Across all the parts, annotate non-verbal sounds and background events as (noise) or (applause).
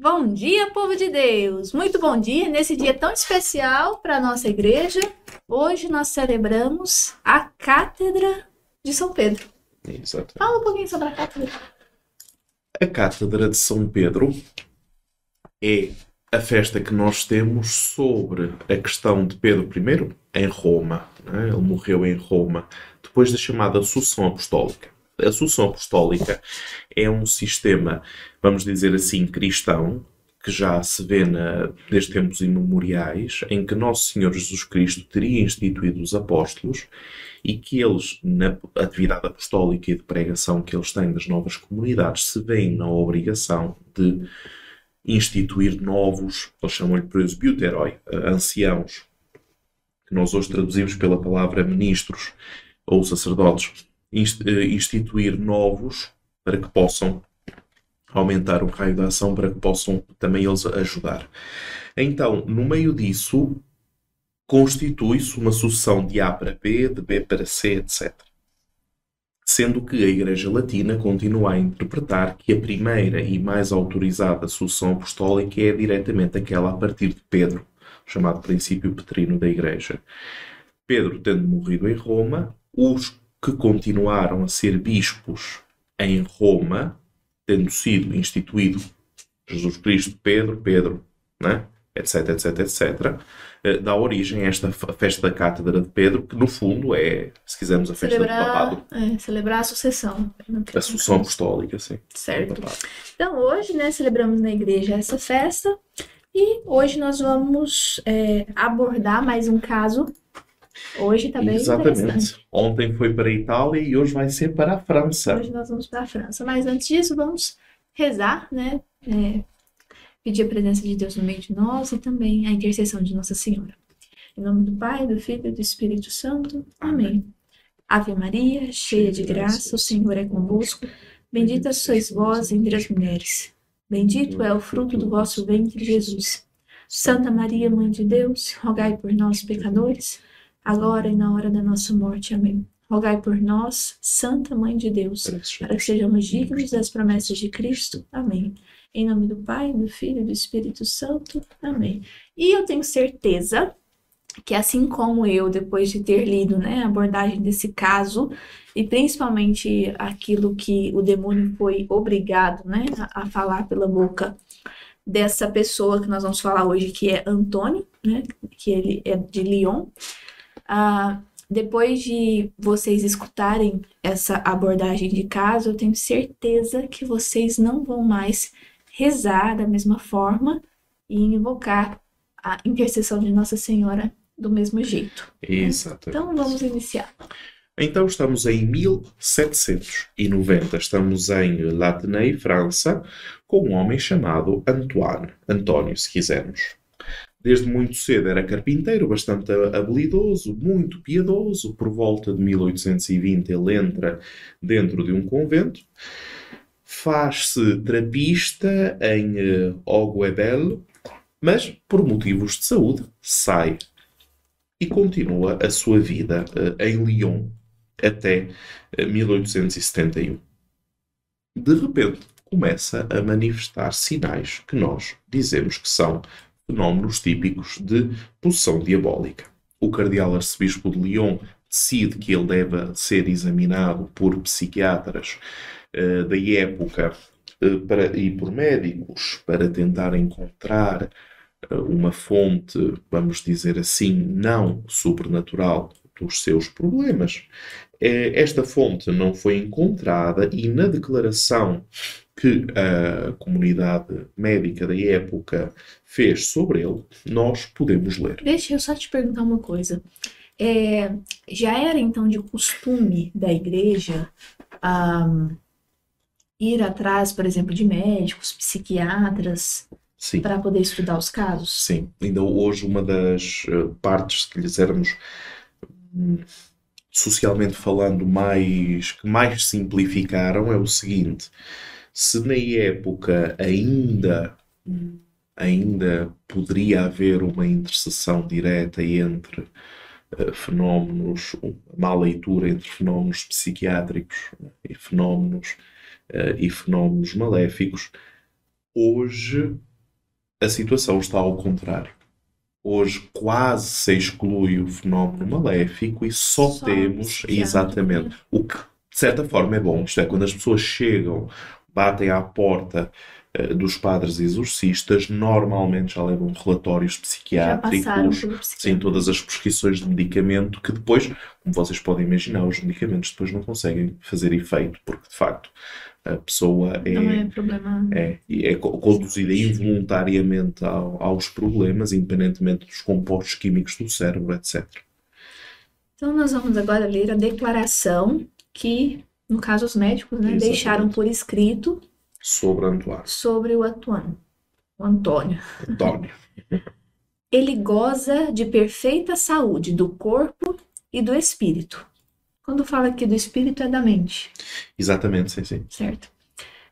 Bom dia, povo de Deus! Muito bom dia nesse dia tão especial para a nossa igreja. Hoje nós celebramos a Cátedra de São Pedro. Exato. Fala um pouquinho sobre a Cátedra. A Cátedra de São Pedro é a festa que nós temos sobre a questão de Pedro I em Roma. né? Ele morreu em Roma depois da chamada Sucessão Apostólica. A Sucessão Apostólica é um sistema, vamos dizer assim, cristão, que já se vê na, desde tempos imemoriais, em que Nosso Senhor Jesus Cristo teria instituído os apóstolos e que eles, na atividade apostólica e de pregação que eles têm das novas comunidades, se veem na obrigação de instituir novos, eles chamam-lhe presbíteroi, eh, anciãos, que nós hoje traduzimos pela palavra ministros ou sacerdotes, instituir novos para que possam aumentar o raio de ação, para que possam também eles ajudar. Então, no meio disso, constitui-se uma sucessão de A para B, de B para C, etc. Sendo que a Igreja Latina continua a interpretar que a primeira e mais autorizada sucessão apostólica é diretamente aquela a partir de Pedro, chamado princípio petrino da Igreja. Pedro tendo morrido em Roma, os que continuaram a ser bispos em Roma, tendo sido instituído Jesus Cristo, Pedro, Pedro, né? etc, etc, etc, dá origem a esta festa da Cátedra de Pedro, que no fundo é, se quisermos, a festa do papado. Celebrar, é, celebrar a sucessão. A sucessão apostólica, sim. Certo. Então, hoje, né, celebramos na igreja essa festa e hoje nós vamos é, abordar mais um caso. Hoje tá bem interessante. Exatamente. Ontem foi para a Itália e hoje vai ser para a França. Hoje nós vamos para a França. Mas antes disso, vamos rezar, né? É, pedir a presença de Deus no meio de nós e também a intercessão de Nossa Senhora. Em nome do Pai, do Filho e do Espírito Santo. Amém. Ave Maria, cheia de graça, o Senhor é convosco. Bendita sois vós entre as mulheres. Bendito é o fruto do vosso ventre, Jesus. Santa Maria, Mãe de Deus, rogai por nós, pecadores, agora e na hora da nossa morte. Amém. Rogai por nós, Santa Mãe de Deus, para que sejamos dignos das promessas de Cristo. Amém. Em nome do Pai, do Filho e do Espírito Santo. Amém. E eu tenho certeza que assim como eu, depois de ter lido né, a abordagem desse caso, e principalmente aquilo que o demônio foi obrigado né, a, a falar pela boca dessa pessoa que nós vamos falar hoje, que é Antônio, né, que ele é de Lyon, ah, depois de vocês escutarem essa abordagem de caso, eu tenho certeza que vocês não vão mais rezar da mesma forma e invocar a intercessão de Nossa Senhora do mesmo jeito. Exatamente. Então vamos iniciar. Então estamos em 1790, estamos em Latenay, França, com um homem chamado Antoine, António, se quisermos. Desde muito cedo era carpinteiro, bastante habilidoso, muito piedoso. Por volta de 1820 ele entra dentro de um convento, faz-se trapista em eh, Oguebel, mas por motivos de saúde sai e continua a sua vida eh, em Lyon até eh, 1871. De repente, começa a manifestar sinais que nós dizemos que são fenómenos típicos de possessão diabólica. O cardeal arcebispo de Lyon decide que ele deve ser examinado por psiquiatras eh, da época eh, para- e por médicos para tentar encontrar eh, uma fonte, vamos dizer assim, não sobrenatural dos seus problemas. Eh, Esta fonte não foi encontrada e na declaração que a comunidade médica da época fez sobre ele, nós podemos ler. Deixa eu só te perguntar uma coisa. É, já era então de costume da igreja ah, ir atrás, por exemplo, de médicos, psiquiatras, para poder estudar os casos? Sim, ainda hoje uma das eh, partes que lhes éramos hum, socialmente falando mais que mais simplificaram é o seguinte: se na época ainda ainda poderia haver uma interseção direta entre eh, fenómenos, má leitura entre fenómenos psiquiátricos e fenómenos eh, e fenómenos maléficos, hoje a situação está ao contrário. Hoje quase se exclui o fenómeno maléfico e só, Só temos exatamente o que de certa forma é bom. Isto é, quando as pessoas chegam, batem à porta eh, dos padres exorcistas, normalmente já levam relatórios psiquiátricos, Sim, todas as prescrições de medicamento que depois, como vocês podem imaginar, os medicamentos depois não conseguem fazer efeito, porque de facto a pessoa Não é, é problema. é, é co- conduzida involuntariamente ao- aos problemas, independentemente dos compostos químicos do cérebro, etc. Então, nós vamos agora ler a declaração que, no caso, os médicos, né, deixaram por escrito Sobre Antoine. sobre o Atuano, o Antônio. António. (laughs) Ele goza de perfeita saúde do corpo e do espírito. Quando fala aqui do espírito, é da mente, Exatamente, sim, sim. certo?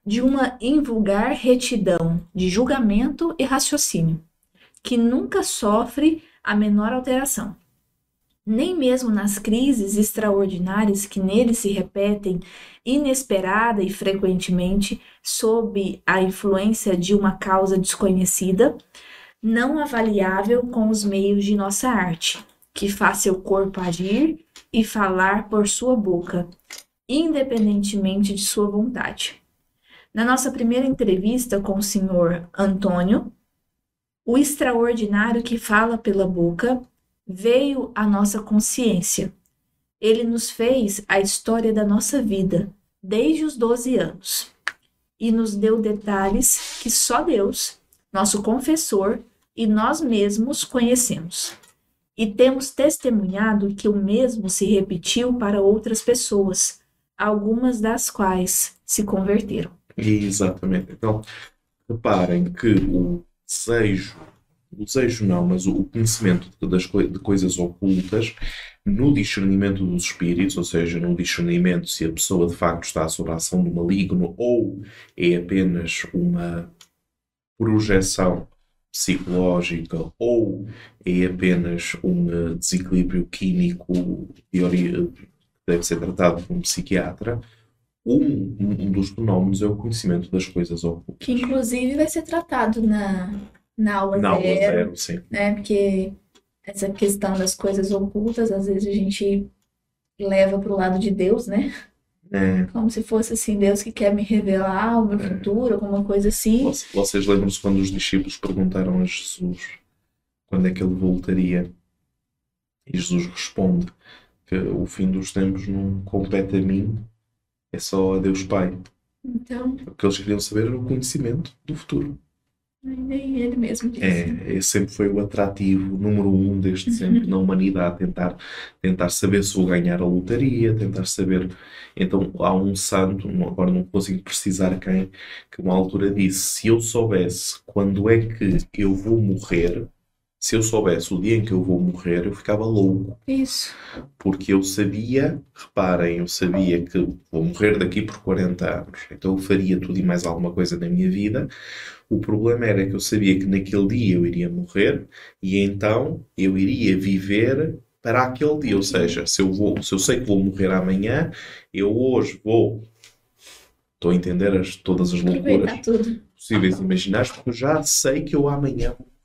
De uma invulgar retidão de julgamento e raciocínio, que nunca sofre a menor alteração. Nem mesmo nas crises extraordinárias que nele se repetem inesperada e frequentemente sob a influência de uma causa desconhecida, não avaliável com os meios de nossa arte, que faz seu corpo agir e falar por sua boca, independentemente de sua vontade. Na nossa primeira entrevista com o senhor Antônio, o extraordinário que fala pela boca veio à nossa consciência. Ele nos fez a história da nossa vida, desde os 12 anos, e nos deu detalhes que só Deus, nosso confessor, e nós mesmos conhecemos. E temos testemunhado que o mesmo se repetiu para outras pessoas, algumas das quais se converteram. Exatamente. Então, reparem que o desejo, o desejo não, mas o conhecimento das de coisas ocultas no discernimento dos espíritos, ou seja, no discernimento se a pessoa de facto está sob a ação do maligno ou é apenas uma projeção psicológica ou é apenas um eh, desequilíbrio químico que deve ser tratado por um psiquiatra, um, um dos fenómenos é o conhecimento das coisas ocultas. Que inclusive vai ser tratado na, na aula Na aula zero, zero, sim. né? Porque essa questão das coisas ocultas, às vezes a gente leva para o lado de Deus, né? É, Como se fosse assim, Deus que quer me revelar o meu futuro, alguma coisa assim. Voc- Vocês lembram-se quando os discípulos perguntaram a Jesus quando é que ele voltaria? E Jesus responde que o fim dos tempos não compete a mim, é só a Deus Pai. Então, O que eles queriam saber era o conhecimento do futuro. Nem ele mesmo disse. É, esse sempre foi o atrativo número um desde sempre na humanidade, tentar, tentar saber se vou ganhar a lotaria, tentar saber. Então há um santo, agora não consigo precisar quem, que uma altura disse: se eu soubesse quando é que eu vou morrer, se eu soubesse o dia em que eu vou morrer, eu ficava louco. Isso. Porque eu sabia, reparem, eu sabia que vou morrer daqui por 40 anos, então eu faria tudo e mais alguma coisa na minha vida. O problema era que eu sabia que naquele dia eu iria morrer e então eu iria viver para aquele dia. Ou seja, se eu, vou, se eu sei que vou morrer amanhã, eu hoje vou. Estou a entender as, todas as loucuras possíveis imaginárias, porque eu já sei que eu amanhã vou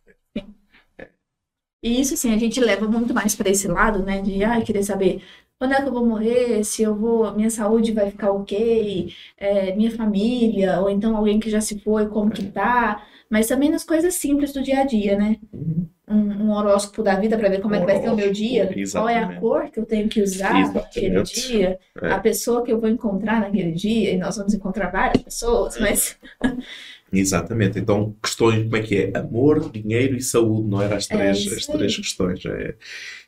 E isso, assim, a gente leva muito mais para esse lado, né? De, ah, querer saber quando é que eu vou morrer, se eu vou, minha saúde vai ficar ok, é, minha família, ou então alguém que já se foi, como que tá. Mas também nas coisas simples do dia a dia, né? Uhum. Um, um horóscopo da vida para ver como é que vai ser o meu dia, qual é a Exatamente. cor que eu tenho que usar naquele Exatamente. dia, É. a pessoa que eu vou encontrar naquele dia, e nós vamos encontrar várias pessoas, mas (laughs) Exatamente. Então, questões, como é que é? Amor, dinheiro e saúde, não eram as É três, isso as três questões. É.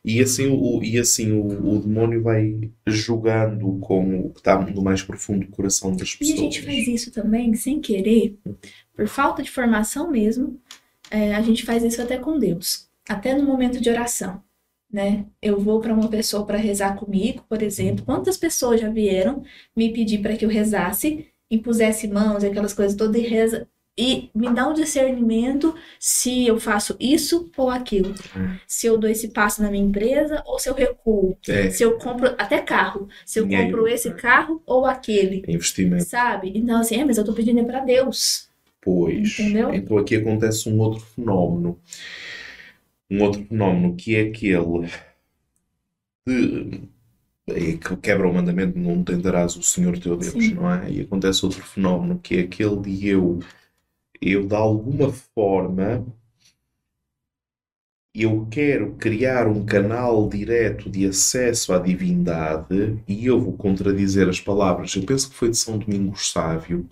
E assim, o, e assim o, o demónio vai jogando com o que está no mais profundo do coração das E a pessoas. gente faz isso também sem querer, por falta de formação mesmo. é, a gente faz isso até com Deus, até no momento de oração, né? Eu vou para uma pessoa para rezar comigo, por exemplo. Quantas pessoas já vieram me pedir para que eu rezasse, impusesse mãos, aquelas coisas todas e reza e me dá um discernimento se eu faço isso ou aquilo, Hum. se eu dou esse passo na minha empresa ou se eu recuo, É, se eu compro até carro, se eu Dinheiro, compro esse carro ou aquele investimento. sabe? Então, assim, é, mas eu tô pedindo é pra Deus. Pois. Entendeu? Então aqui acontece um outro fenómeno. Um outro fenómeno que é aquele de. É que quebra o mandamento, não tentarás o Senhor teu Deus, Sim. não é? E acontece outro fenómeno que é aquele de eu, eu de alguma forma, eu quero criar um canal direto de acesso à divindade e eu vou contradizer as palavras. Eu penso que foi de São Domingos Sávio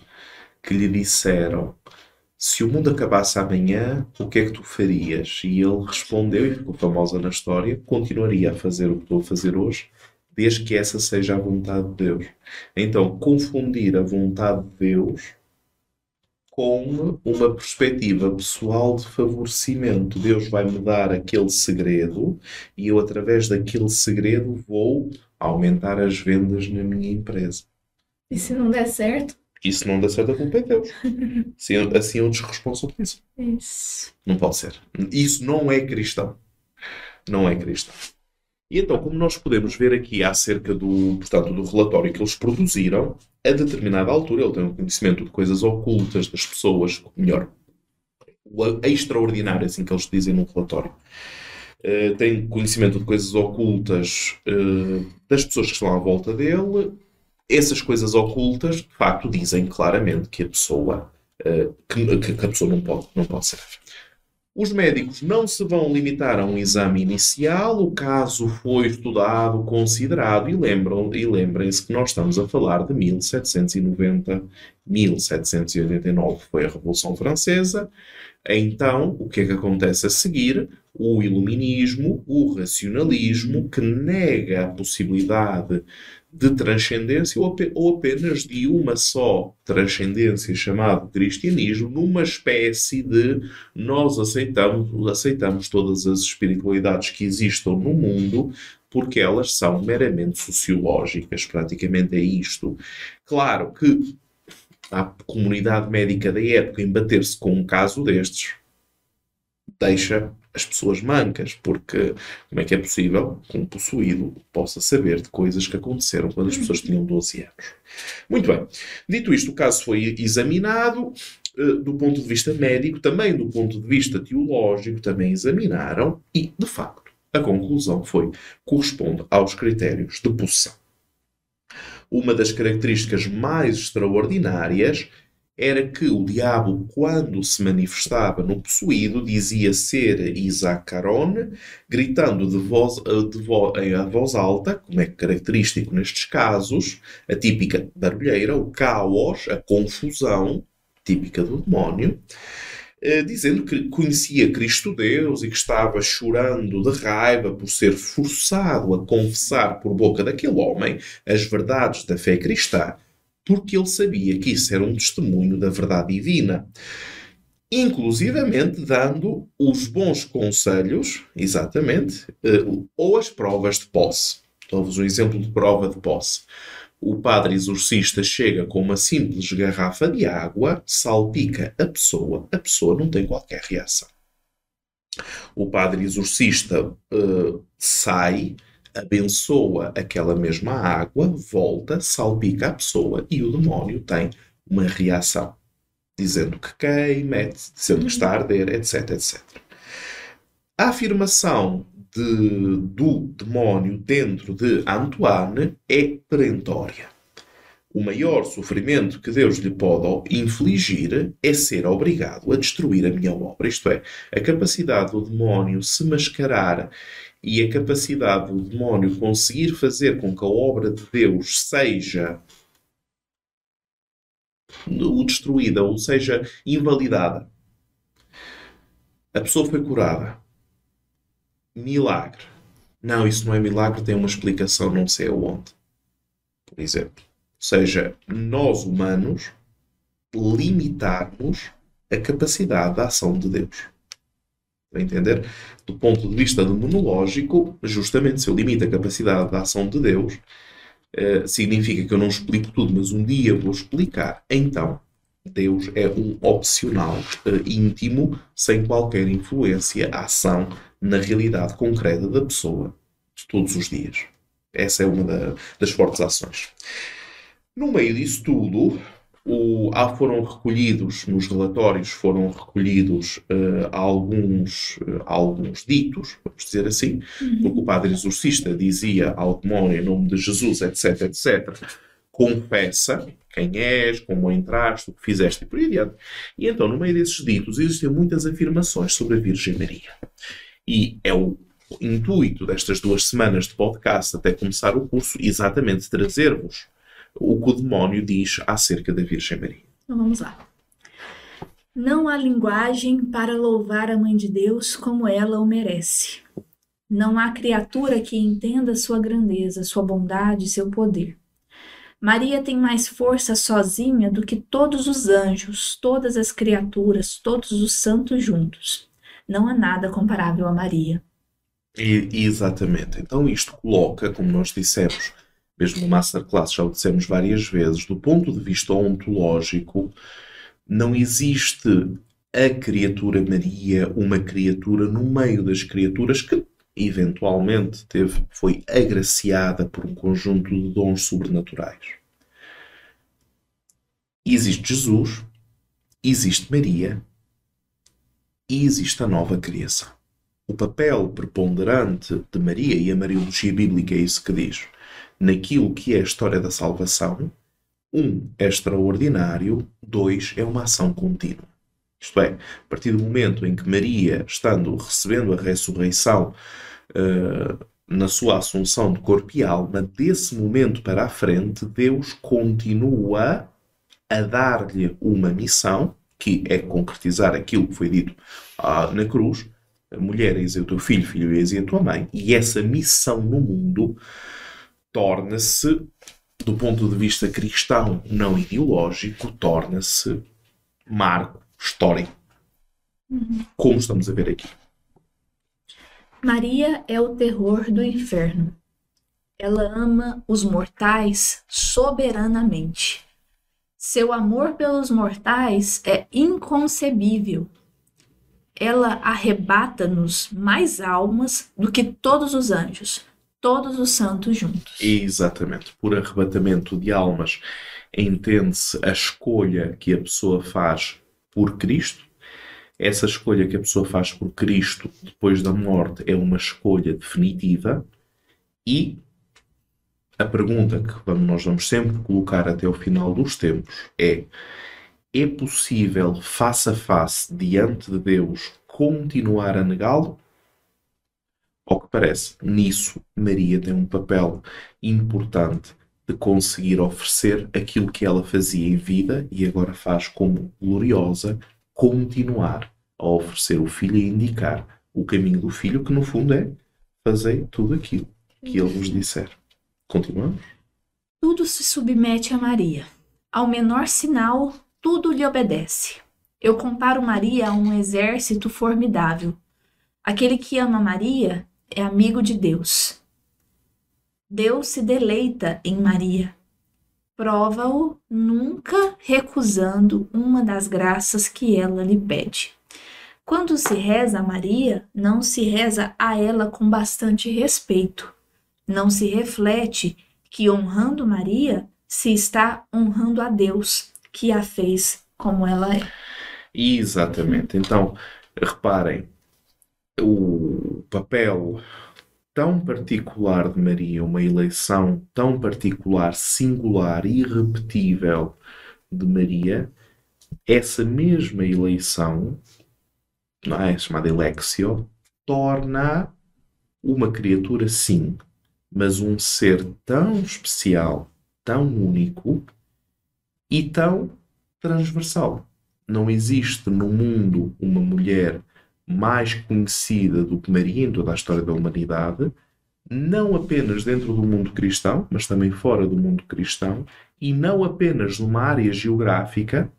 que lhe disseram: Se o mundo acabasse amanhã, o que é que tu farias? E ele respondeu, e ficou famosa na história: Continuaria a fazer o que estou a fazer hoje, desde que essa seja a vontade de Deus. Então, confundir a vontade de Deus com uma perspectiva pessoal de favorecimento. Deus vai-me dar aquele segredo e eu, através daquele segredo, vou aumentar as vendas na minha empresa. E se não der certo, E se não der certo, a culpa é de Deus. (laughs) Assim, assim eu desresponsabilizo. isso. Não pode ser. Isso não é cristão. Não é cristão. E então, como nós podemos ver aqui acerca do, portanto, do relatório que eles produziram, a determinada altura ele tem um conhecimento de coisas ocultas das pessoas, melhor, extraordinário, assim que eles dizem no relatório. Uh, tem conhecimento de coisas ocultas uh, das pessoas que estão à volta dele. Essas coisas ocultas, de facto, dizem claramente que a pessoa, uh, que, que, a pessoa não pode, não pode ser. Os médicos não se vão limitar a um exame inicial, o caso foi estudado, considerado, e, lembram, e lembrem-se que nós estamos a falar de 1790, 1789 foi a Revolução Francesa. Então, o que é que acontece a seguir? O iluminismo, o racionalismo, que nega a possibilidade de transcendência ou apenas de uma só transcendência chamada cristianismo, numa espécie de nós aceitamos, aceitamos todas as espiritualidades que existam no mundo porque elas são meramente sociológicas, praticamente é isto. Claro que a comunidade médica da época em bater-se com um caso destes deixa as pessoas mancas, porque como é que é possível que um possuído possa saber de coisas que aconteceram quando as pessoas tinham 12 anos? Muito bem. Dito isto, o caso foi examinado uh, do ponto de vista médico, também do ponto de vista teológico, também examinaram e, de facto, a conclusão foi corresponde aos critérios de possessão. Uma das características mais extraordinárias era que o diabo, quando se manifestava no possuído, dizia ser Isaac Caron, gritando de voz, de voz, a voz alta, como é característico nestes casos, a típica barulheira, o caos, a confusão, típica do demónio, dizendo que conhecia Cristo Deus e que estava chorando de raiva por ser forçado a confessar por boca daquele homem as verdades da fé cristã porque ele sabia que isso era um testemunho da verdade divina. Inclusivamente dando os bons conselhos, exatamente, ou as provas de posse. Dou-vos um exemplo de prova de posse. O padre exorcista chega com uma simples garrafa de água, salpica a pessoa, a pessoa não tem qualquer reação. O padre exorcista uh, sai, abençoa aquela mesma água, volta, salpica a pessoa e o demónio tem uma reação, dizendo que queima, dizendo que está a arder, etc, etc. A afirmação de, do demónio dentro de Antoine é perentória. O maior sofrimento que Deus lhe pode infligir é ser obrigado a destruir a minha obra. Isto é, a capacidade do demónio se mascarar e a capacidade do demónio conseguir fazer com que a obra de Deus seja destruída ou seja invalidada. A pessoa foi curada. Milagre. Não, isso não é milagre, tem uma explicação não sei aonde. Por exemplo. Ou seja, nós humanos limitarmos a capacidade da ação de Deus. Está a entender? Do ponto de vista demonológico, justamente se eu limito a capacidade da ação de Deus, eh, significa que eu não explico tudo, mas um dia vou explicar. Então, Deus é um opcional eh, íntimo, sem qualquer influência, ação na realidade concreta da pessoa, de todos os dias. Essa é uma da, das fortes ações. No meio disso tudo, o, foram recolhidos nos relatórios, foram recolhidos uh, alguns, uh, alguns ditos, vamos dizer assim, uhum. porque o padre exorcista dizia ao demónio em nome de Jesus, etc, etc, confessa quem és, como entraste, o que fizeste e por aí adiante. E então, no meio desses ditos, existem muitas afirmações sobre a Virgem Maria. E é o intuito destas duas semanas de podcast, até começar o curso, exatamente trazer-vos o que o demónio diz acerca da Virgem Maria. Então vamos lá. Não há linguagem para louvar a Mãe de Deus como ela o merece. Não há criatura que entenda sua grandeza, sua bondade, seu poder. Maria tem mais força sozinha do que todos os anjos, todas as criaturas, todos os santos juntos. Não há nada comparável a Maria. E, exatamente. Então isto coloca, como nós dissemos, mesmo no Masterclass já o dissemos várias vezes, do ponto de vista ontológico, não existe a criatura Maria, uma criatura no meio das criaturas que eventualmente teve, foi agraciada por um conjunto de dons sobrenaturais. Existe Jesus, existe Maria e existe a nova criação. O papel preponderante de Maria, e a Mariologia Bíblica é isso que diz, naquilo que é a história da salvação, um é extraordinário, dois é uma ação contínua. Isto é, a partir do momento em que Maria, estando recebendo a ressurreição uh, na sua assunção de corpo e alma, desse momento para a frente, Deus continua a dar-lhe uma missão, que é concretizar aquilo que foi dito uh, na cruz: mulher, eis o teu filho, filho, eis a tua mãe, e essa missão no mundo torna-se, do ponto de vista cristão, não ideológico, torna-se marco histórico. Uhum. Como estamos a ver aqui. Maria é o terror do inferno. Ela ama os mortais soberanamente. Seu amor pelos mortais é inconcebível. Ela arrebata-nos mais almas do que todos os anjos todos os santos juntos. Exatamente. Por arrebatamento de almas, entende-se a escolha que a pessoa faz por Cristo. Essa escolha que a pessoa faz por Cristo depois da morte é uma escolha definitiva e a pergunta que nós vamos sempre colocar até o final dos tempos é: é possível, face a face, diante de Deus, continuar a negá-lo? Ao que parece, nisso Maria tem um papel importante de conseguir oferecer aquilo que ela fazia em vida e agora faz como gloriosa, continuar a oferecer o filho e indicar o caminho do filho, que no fundo é fazer tudo aquilo que ele vos disser. Continuamos? Tudo se submete a Maria. Ao menor sinal, tudo lhe obedece. Eu comparo Maria a um exército formidável. Aquele que ama Maria é amigo de Deus. Deus se deleita em Maria. Prova-o nunca recusando uma das graças que ela lhe pede. Quando se reza a Maria, não se reza a ela com bastante respeito. Não se reflete que honrando Maria se está honrando a Deus, que a fez como ela é. Exatamente. Então, reparem, o papel tão particular de Maria, uma eleição tão particular, singular, irrepetível de Maria, essa mesma eleição, não é, chamada Elexio, torna uma criatura sim, mas um ser tão especial, tão único e tão transversal. Não existe no mundo uma mulher mais conhecida do que Maria em toda a história da humanidade, não apenas dentro do mundo cristão, mas também fora do mundo cristão, e não apenas numa área geográfica,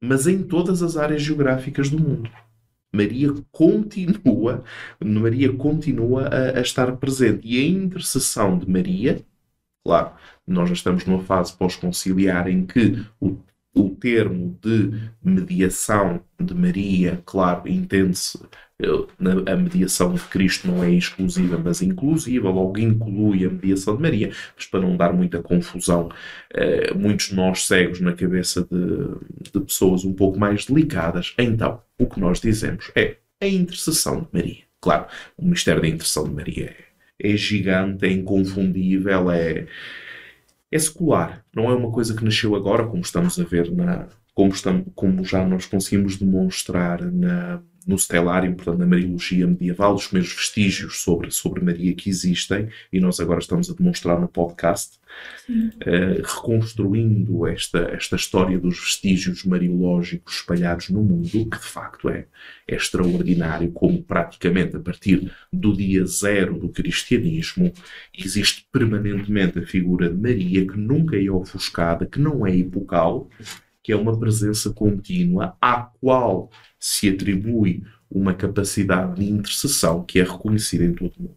mas em todas as áreas geográficas do mundo. Maria continua, Maria continua a, a estar presente. E a intercessão de Maria, claro, nós já estamos numa fase pós-conciliar em que o o termo de mediação de Maria, claro, entende-se a mediação de Cristo não é exclusiva, mas inclusiva, logo inclui a mediação de Maria, mas para não dar muita confusão, eh, muitos nós cegos na cabeça de, de pessoas um pouco mais delicadas, então o que nós dizemos é a intercessão de Maria. Claro, o mistério da intercessão de Maria é, é gigante, é inconfundível, é, é secular. Não é uma coisa que nasceu agora, como estamos a ver na. Como, estamos, como já nós conseguimos demonstrar na, no Stellarium, portanto, na Mariologia medieval, os primeiros vestígios sobre, sobre Maria que existem, e nós agora estamos a demonstrar no podcast, uh, reconstruindo esta, esta história dos vestígios mariológicos espalhados no mundo, que de facto é, é extraordinário, como praticamente a partir do dia zero do cristianismo existe permanentemente a figura de Maria, que nunca é ofuscada, que não é epocal, que é uma presença contínua à qual se atribui uma capacidade de intercessão que é reconhecida em todo o mundo.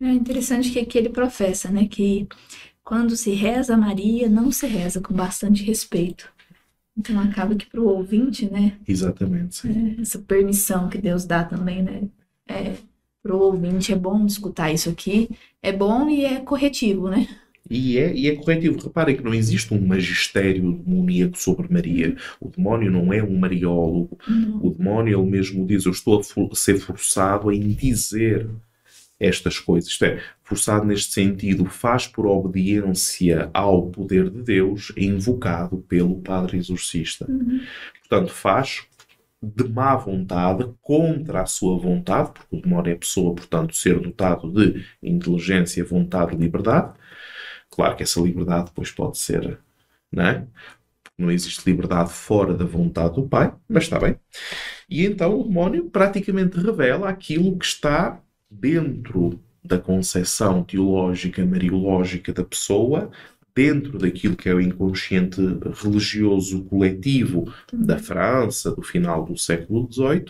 É interessante que aqui ele professa, né, que quando se reza a Maria, não se reza com bastante respeito. Então acaba que para o ouvinte, né? Exatamente. É, essa permissão que Deus dá também, né? É, para o ouvinte é bom escutar isso aqui. É bom e é corretivo, né? E é, e é corretivo. Reparem que não existe um magistério demoníaco sobre Maria. O demónio não é um mariólogo. Uhum. O demónio, ele mesmo diz: Eu estou a for ser forçado a dizer estas coisas. Isto é, forçado neste sentido, faz por obediência ao poder de Deus, invocado pelo Padre Exorcista. Uhum. Portanto, faz de má vontade, contra a sua vontade, porque o demónio é pessoa, portanto, ser dotado de inteligência, vontade e liberdade Claro que essa liberdade depois pode ser, não é? Não existe liberdade fora da vontade do Pai, mas está bem. E então o demónio praticamente revela aquilo que está dentro da concepção teológica, mariológica da pessoa, dentro daquilo que é o inconsciente religioso coletivo da França do final do século XVIII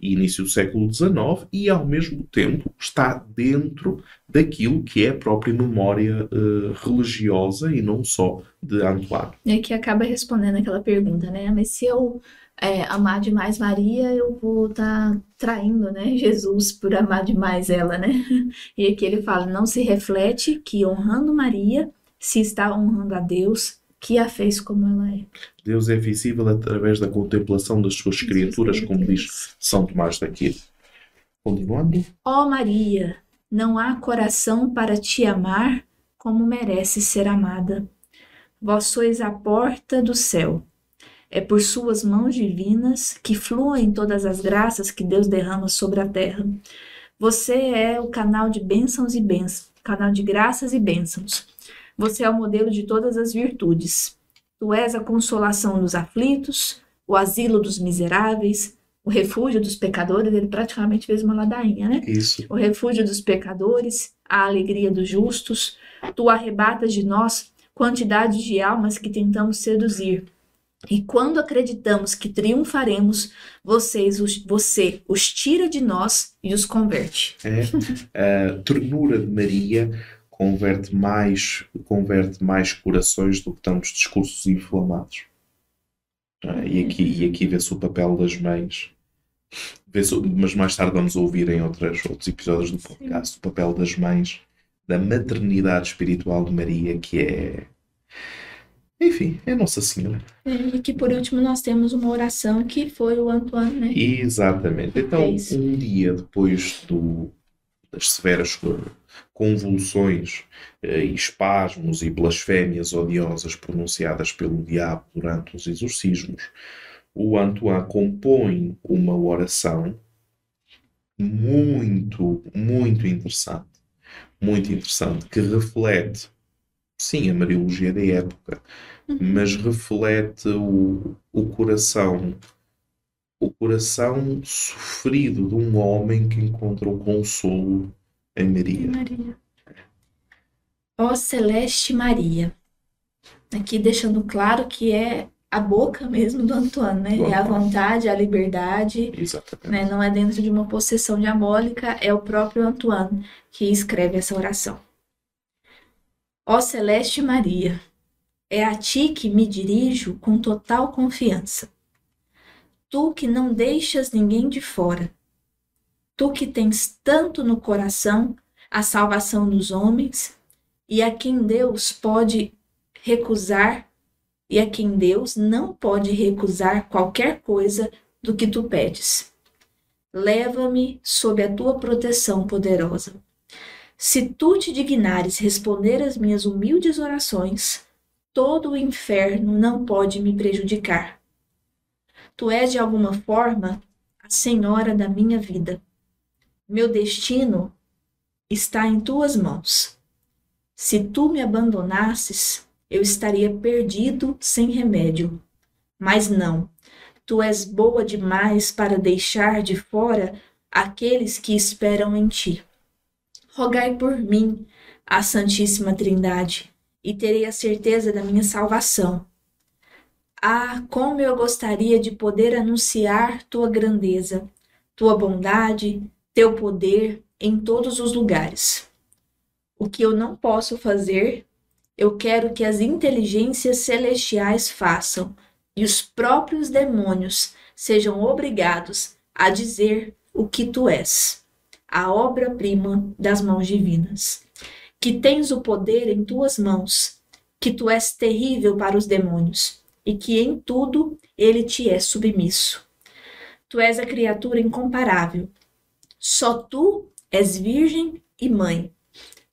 e início do século XIX e ao mesmo tempo está dentro daquilo que é a própria memória uh, religiosa e não só de Antoine. É que acaba respondendo aquela pergunta, né? Mas se eu é, amar demais Maria, eu vou estar tá traindo, né, (laughs) Jesus por amar demais ela, né? (laughs) E aqui ele fala, não se reflete que honrando Maria se está honrando a Deus que a fez como ela é. Deus é visível através da contemplação das suas criaturas, como diz São Tomás da Aquino. Continuando. Ó oh Maria, não há coração para te amar como merece ser amada. Vós sois a porta do céu. É por suas mãos divinas que fluem todas as graças que Deus derrama sobre a terra. Você é o canal de bênçãos e bênçãos, canal de graças e bênçãos. Você é o modelo de todas as virtudes. Tu és a consolação dos aflitos, o asilo dos miseráveis, o refúgio dos pecadores. Ele praticamente fez uma ladainha, né? Isso. O refúgio dos pecadores, a alegria dos justos. Tu arrebatas de nós quantidade de almas que tentamos seduzir. E quando acreditamos que triunfaremos, vocês, os, você os tira de nós e os converte. É, a ternura de Maria converte mais, converte mais corações do que tantos discursos inflamados. Ah, e aqui, e aqui vê-se o papel das mães. mas mais tarde vamos ouvir em outras, outros episódios do podcast Sim. o papel das mães, da maternidade espiritual de Maria, que é. Enfim, é Nossa Senhora. E que por último nós temos uma oração que foi o Antoine, né? Exatamente. Então, é um dia depois do, das severas convulsões eh, e espasmos e blasfémias odiosas pronunciadas pelo diabo durante os exorcismos, o Antoine compõe uma oração muito, muito interessante, muito interessante, que reflete, sim, a Mariologia da época, uhum. mas reflete o, o coração o coração sofrido de um homem que encontrou consolo em Maria. Maria. Ó Celeste Maria. Aqui deixando claro que é a boca mesmo do Antoine, né? Do é a vontade, a liberdade. Exatamente. Né? Não é dentro de uma possessão diabólica, é o próprio Antoine que escreve essa oração. Ó Celeste Maria, É a ti que me dirijo com total confiança. Tu que não deixas ninguém de fora. Tu que tens tanto no coração a salvação dos homens e a quem Deus pode recusar e a quem Deus não pode recusar qualquer coisa do que tu pedes. Leva-me sob a tua proteção poderosa. Se tu te dignares responder às minhas humildes orações, todo o inferno não pode me prejudicar. Tu és de alguma forma a senhora da minha vida. Meu destino está em tuas mãos. Se tu me abandonasses, eu estaria perdido sem remédio. Mas não, tu és boa demais para deixar de fora aqueles que esperam em ti. Rogai por mim, a Santíssima Trindade, e terei a certeza da minha salvação. Ah, como eu gostaria de poder anunciar tua grandeza, tua bondade, teu poder em todos os lugares. O que eu não posso fazer, eu quero que as inteligências celestiais façam, e os próprios demônios sejam obrigados a dizer o que tu és, a obra-prima das mãos divinas. Que tens o poder em tuas mãos, que tu és terrível para os demônios, e que em tudo ele te é submisso. Tu és a criatura incomparável. Só tu és virgem e mãe.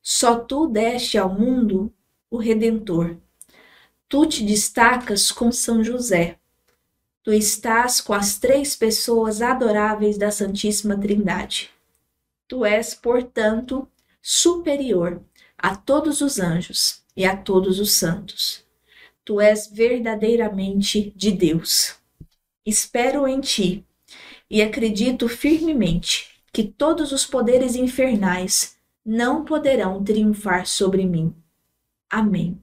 Só tu deste ao mundo o Redentor. Tu te destacas com São José. Tu estás com as três pessoas adoráveis da Santíssima Trindade. Tu és, portanto, superior a todos os anjos e a todos os santos. Tu és verdadeiramente de Deus. Espero em ti e acredito firmemente que todos os poderes infernais não poderão triunfar sobre mim. Amém.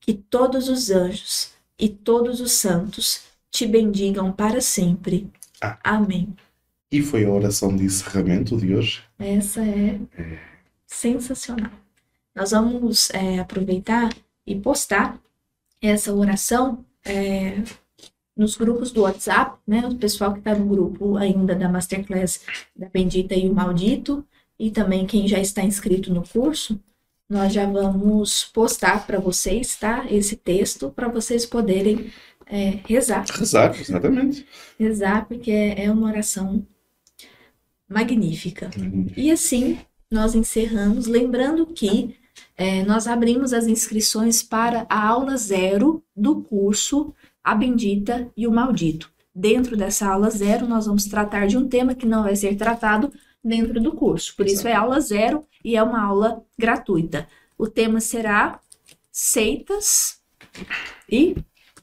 Que todos os anjos e todos os santos te bendigam para sempre. Ah. Amém. E foi a oração de encerramento de hoje. Essa é sensacional. Nós vamos é, aproveitar e postar essa oração é, nos grupos do WhatsApp, né? O pessoal que está no grupo ainda da Masterclass da Bendita e o Maldito, e também quem já está inscrito no curso, nós já vamos postar para vocês, tá? Esse texto para vocês poderem é, rezar. Rezar, exatamente. Rezar, porque é, é uma oração magnífica. Uhum. E assim nós encerramos, lembrando que é, nós abrimos as inscrições para a aula zero do curso A Bendita e o Maldito. Dentro dessa aula zero, nós vamos tratar de um tema que não vai ser tratado dentro do curso. Por isso é aula zero e é uma aula gratuita. O tema será seitas e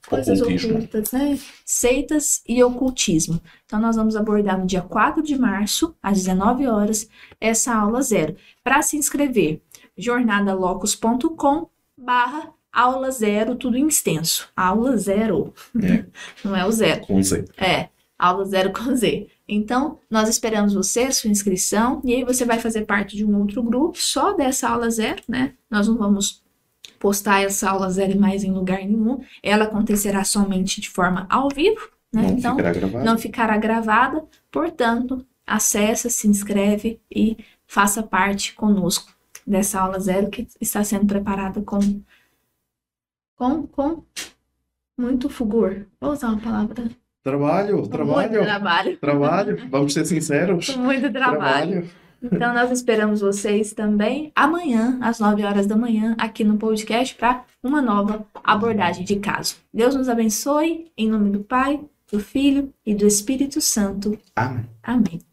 coisas ocultas, né? Seitas e ocultismo. Então, nós vamos abordar no dia 4 de março, às 19 horas, essa aula zero. Para se inscrever, jornadalocus.com barra aula zero, tudo em extenso. Aula zero. É. (laughs) Não é o zero. Com Z. É, aula zero com Z. Então, nós esperamos você, sua inscrição, e aí você vai fazer parte de um outro grupo só dessa aula zero, né? Nós não vamos postar essa aula zero mais em lugar nenhum. Ela acontecerá somente de forma ao vivo, né? Não então, ficará não ficará gravada. Portanto, acessa, se inscreve e faça parte conosco dessa aula zero que está sendo preparada com com, com muito fulgor. Vou usar uma palavra. Trabalho, trabalho, Muito trabalho. trabalho. Vamos ser sinceros. (laughs) Muito trabalho. Então, nós esperamos vocês também amanhã, às 9 horas da manhã, aqui no podcast, para uma nova abordagem de caso. Deus nos abençoe, em nome do Pai, do Filho e do Espírito Santo. Amém. Amém.